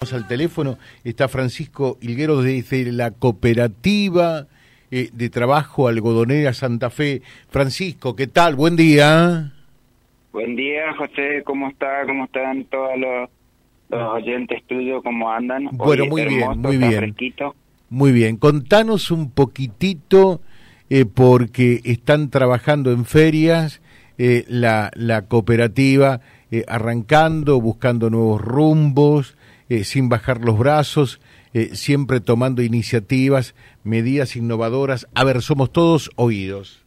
al teléfono está Francisco Hilguero desde la cooperativa eh, de trabajo algodonera Santa Fe. Francisco, ¿qué tal? Buen día. Buen día, José. ¿Cómo está? ¿Cómo están todos los, oyentes tuyos? ¿Cómo andan? Bueno, muy bien, muy bien. Muy bien. Contanos un poquitito, eh, porque están trabajando en ferias, eh, la, la cooperativa arrancando, buscando nuevos rumbos. Eh, sin bajar los brazos, eh, siempre tomando iniciativas, medidas innovadoras. A ver, somos todos oídos.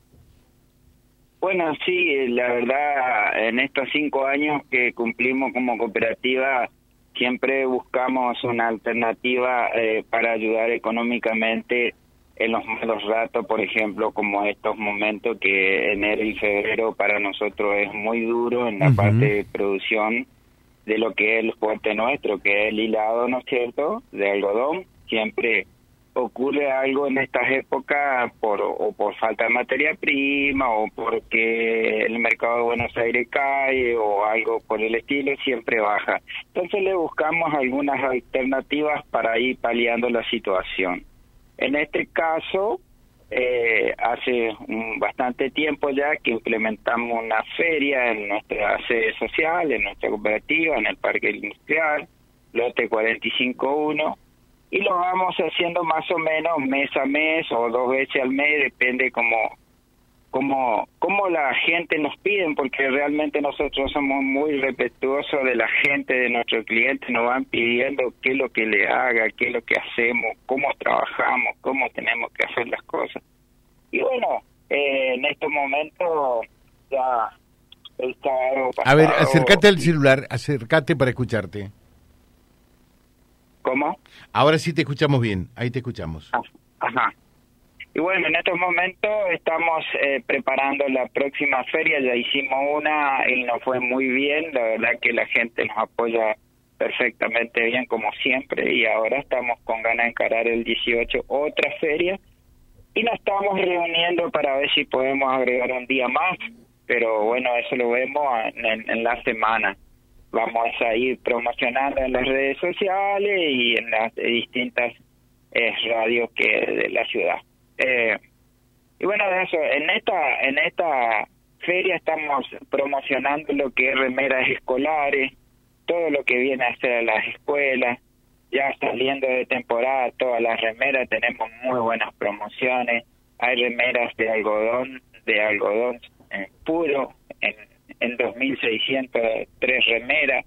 Bueno, sí, la verdad, en estos cinco años que cumplimos como cooperativa, siempre buscamos una alternativa eh, para ayudar económicamente en los malos ratos, por ejemplo, como estos momentos que enero y febrero para nosotros es muy duro en la parte de producción de lo que es el fuerte nuestro, que es el hilado, ¿no es cierto?, de algodón. Siempre ocurre algo en estas épocas por o por falta de materia prima o porque el mercado de Buenos Aires cae o algo por el estilo siempre baja. Entonces le buscamos algunas alternativas para ir paliando la situación. En este caso, eh, hace bastante tiempo ya que implementamos una feria en nuestra sede social, en nuestra cooperativa, en el Parque Industrial, lote 451, y lo vamos haciendo más o menos mes a mes o dos veces al mes, depende como como, como la gente nos piden, porque realmente nosotros somos muy respetuosos de la gente, de nuestros clientes, nos van pidiendo qué es lo que le haga, qué es lo que hacemos, cómo trabajamos, cómo tenemos que hacer las cosas. Y bueno, eh, en estos momentos ya está A ver, acércate al celular, acércate para escucharte. ¿Cómo? Ahora sí te escuchamos bien, ahí te escuchamos. Ah, ajá. Y bueno, en estos momentos estamos eh, preparando la próxima feria, ya hicimos una y nos fue muy bien, la verdad que la gente nos apoya perfectamente bien como siempre y ahora estamos con ganas de encarar el 18 otra feria y nos estamos reuniendo para ver si podemos agregar un día más, pero bueno, eso lo vemos en, la semana. Vamos a ir promocionando en las redes sociales y en las distintas eh, radios que de la ciudad. Eh, y bueno, eso, en esta, en esta feria estamos promocionando lo que es remeras escolares, todo lo que viene a ser a las escuelas, ya saliendo de temporada todas las remeras tenemos muy buenas promociones, hay remeras de algodón, de algodón eh, puro, en, en 2.603 remeras,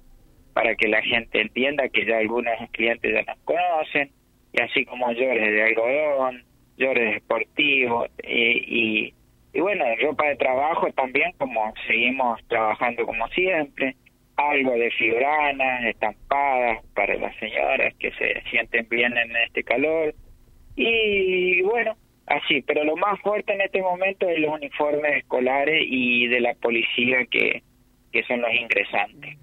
para que la gente entienda que ya algunos clientes ya nos conocen, y así como llores de algodón, llores deportivos y, y, bueno, ropa de trabajo también, como seguimos trabajando como siempre, algo de fibranas, estampadas para las señoras que se sienten bien en este calor y bueno, así, pero lo más fuerte en este momento es los uniformes escolares y de la policía que, que son los ingresantes.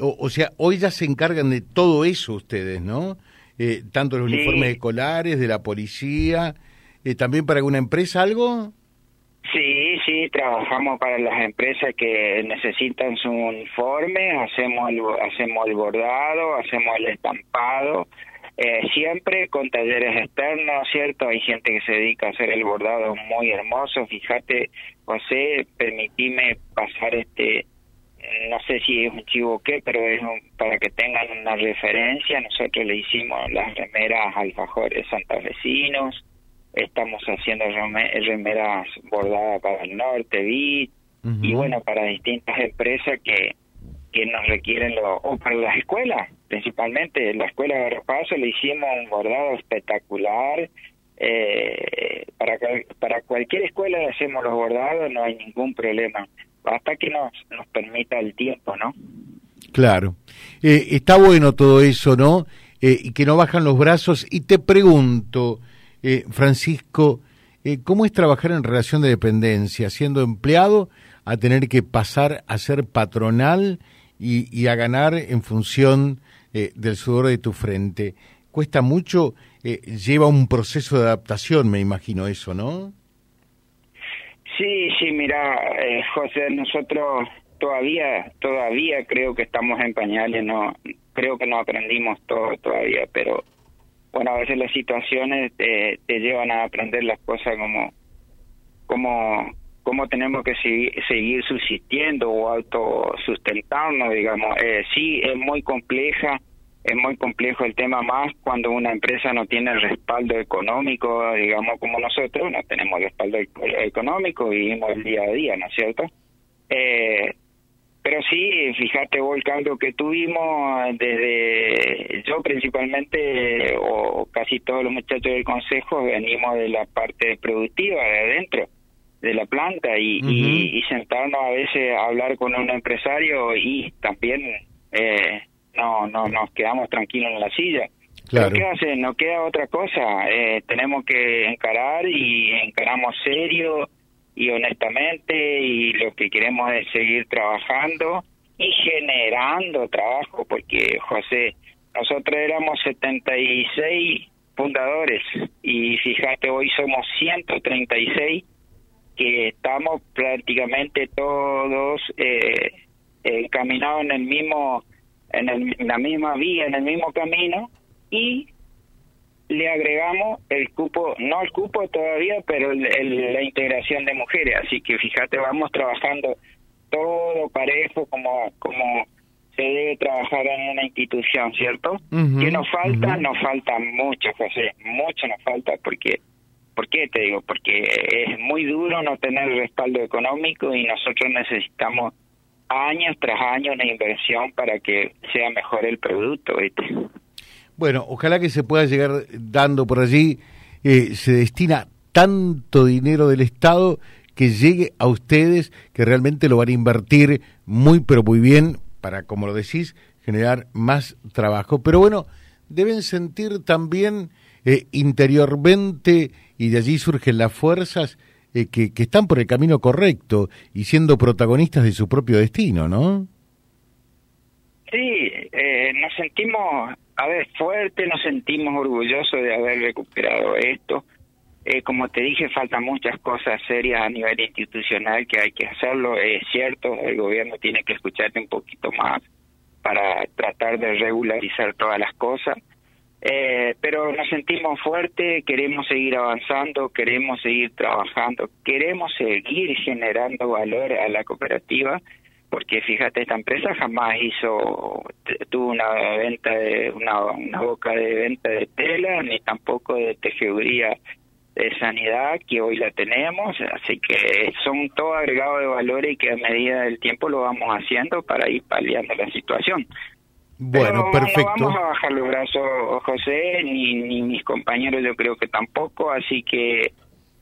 O, o sea, hoy ya se encargan de todo eso ustedes, ¿no? Eh, tanto los uniformes escolares, de la policía, eh, también para alguna empresa algo? Sí, sí, trabajamos para las empresas que necesitan su uniforme, hacemos el, hacemos el bordado, hacemos el estampado, eh, siempre con talleres externos, ¿cierto? Hay gente que se dedica a hacer el bordado muy hermoso. Fíjate, José, permitime pasar este no sé si es un chivo o qué, pero es para que tengan una referencia, nosotros le hicimos las remeras alfajores santafesinos, estamos haciendo remeras bordadas para el norte, y bueno, para distintas empresas que, que nos requieren, lo, o para las escuelas, principalmente, en la escuela de Repaso le hicimos un bordado espectacular, eh, para, para cualquier escuela le hacemos los bordados, no hay ningún problema hasta que nos, nos permita el tiempo, ¿no? Claro. Eh, está bueno todo eso, ¿no? Eh, y que no bajan los brazos. Y te pregunto, eh, Francisco, ¿cómo es trabajar en relación de dependencia, siendo empleado, a tener que pasar a ser patronal y, y a ganar en función del sudor de tu frente? ¿Cuesta mucho? lleva un proceso de adaptación, me imagino eso, ¿no? Sí, sí, mira, eh, José, nosotros todavía, todavía creo que estamos en pañales, no, creo que no aprendimos todo todavía, pero bueno, a veces las situaciones te, llevan a aprender las cosas como, como, cómo tenemos que seguir, subsistiendo o autosustentarnos, digamos. Eh, sí, es muy compleja, es muy complejo el tema más cuando una empresa no tiene respaldo económico, digamos como nosotros, no tenemos respaldo económico, vivimos el día a día, ¿no es cierto? Eh, pero sí, fíjate vos el cambio que tuvimos desde yo principalmente o casi todos los muchachos del consejo venimos de la parte productiva de adentro de la planta y, y, sentarnos a veces a hablar con un empresario y también eh, no no nos quedamos tranquilos en la silla. Claro. ¿Qué hace? No queda otra cosa. Eh, tenemos que encarar y encaramos serio y honestamente y lo que queremos es seguir trabajando y generando trabajo porque José nosotros éramos 76 fundadores y fíjate hoy somos 136 que estamos prácticamente todos eh, encaminados en el mismo en, en la misma vía en el mismo camino y le agregamos el cupo, no el cupo todavía, pero la integración de mujeres. Así que fíjate, vamos trabajando todo parejo como, como se debe trabajar en una institución, ¿cierto? ¿Qué nos falta? Nos falta mucho, José, mucho nos falta porque... ¿Por qué te digo? Porque es muy duro no tener respaldo económico y nosotros necesitamos años tras años de inversión para que sea mejor el producto. ¿viste? Bueno, ojalá que se pueda llegar dando por allí. Eh, se destina tanto dinero del Estado que llegue a ustedes, que realmente lo van a invertir muy, pero muy bien para, como lo decís, generar más trabajo. Pero bueno, deben sentir también eh, interiormente, y de allí surgen las fuerzas, eh, que, que están por el camino correcto y siendo protagonistas de su propio destino, ¿no? Sí, eh, nos sentimos, a ver, fuertes, nos sentimos orgullosos de haber recuperado esto. Eh, como te dije, faltan muchas cosas serias a nivel institucional que hay que hacerlo. Es cierto, el gobierno tiene que escucharte un poquito más para tratar de regularizar todas las cosas. Eh, pero nos sentimos fuertes, queremos seguir avanzando, queremos seguir trabajando, queremos seguir generando valor a la cooperativa porque fíjate esta empresa jamás hizo tuvo una venta de una, una boca de venta de tela ni tampoco de tejeduría de sanidad que hoy la tenemos así que son todo agregado de valores y que a medida del tiempo lo vamos haciendo para ir paliando la situación bueno, perfecto. No vamos a bajar los brazos, José, ni, ni mis compañeros yo creo que tampoco, así que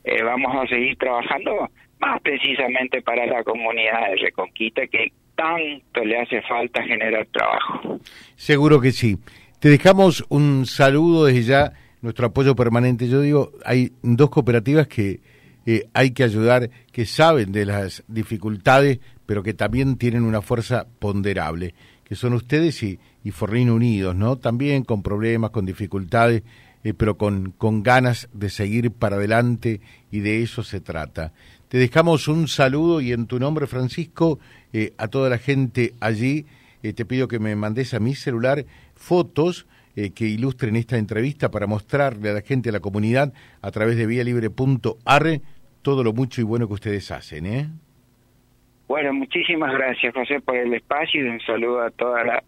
eh, vamos a seguir trabajando más precisamente para la comunidad de Reconquista que tanto le hace falta generar trabajo. Seguro que sí. Te dejamos un saludo desde ya, nuestro apoyo permanente. Yo digo, hay dos cooperativas que eh, hay que ayudar, que saben de las dificultades, pero que también tienen una fuerza ponderable, que son ustedes y, y Forrín Unidos, ¿no? También con problemas, con dificultades, eh, pero con, con ganas de seguir para adelante y de eso se trata. Te dejamos un saludo y en tu nombre, Francisco, eh, a toda la gente allí, eh, te pido que me mandes a mi celular fotos eh, que ilustren esta entrevista para mostrarle a la gente, a la comunidad, a través de vialibre.ar, todo lo mucho y bueno que ustedes hacen. Bueno, muchísimas gracias, José, por el espacio y un saludo a toda la,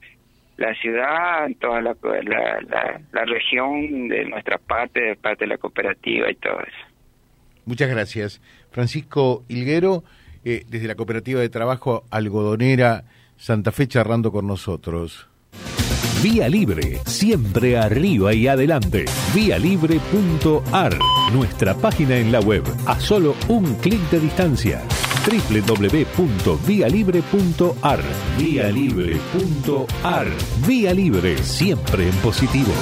la ciudad, toda la, la, la región de nuestra parte, de parte de la cooperativa y todo eso. Muchas gracias. Francisco Hilguero, eh, desde la Cooperativa de Trabajo Algodonera Santa Fe, charlando con nosotros. Vía Libre, siempre arriba y adelante. Vialibre.ar, nuestra página en la web, a solo un clic de distancia. www.vialibre.ar, vialibre.ar, Vía Libre, siempre en positivo.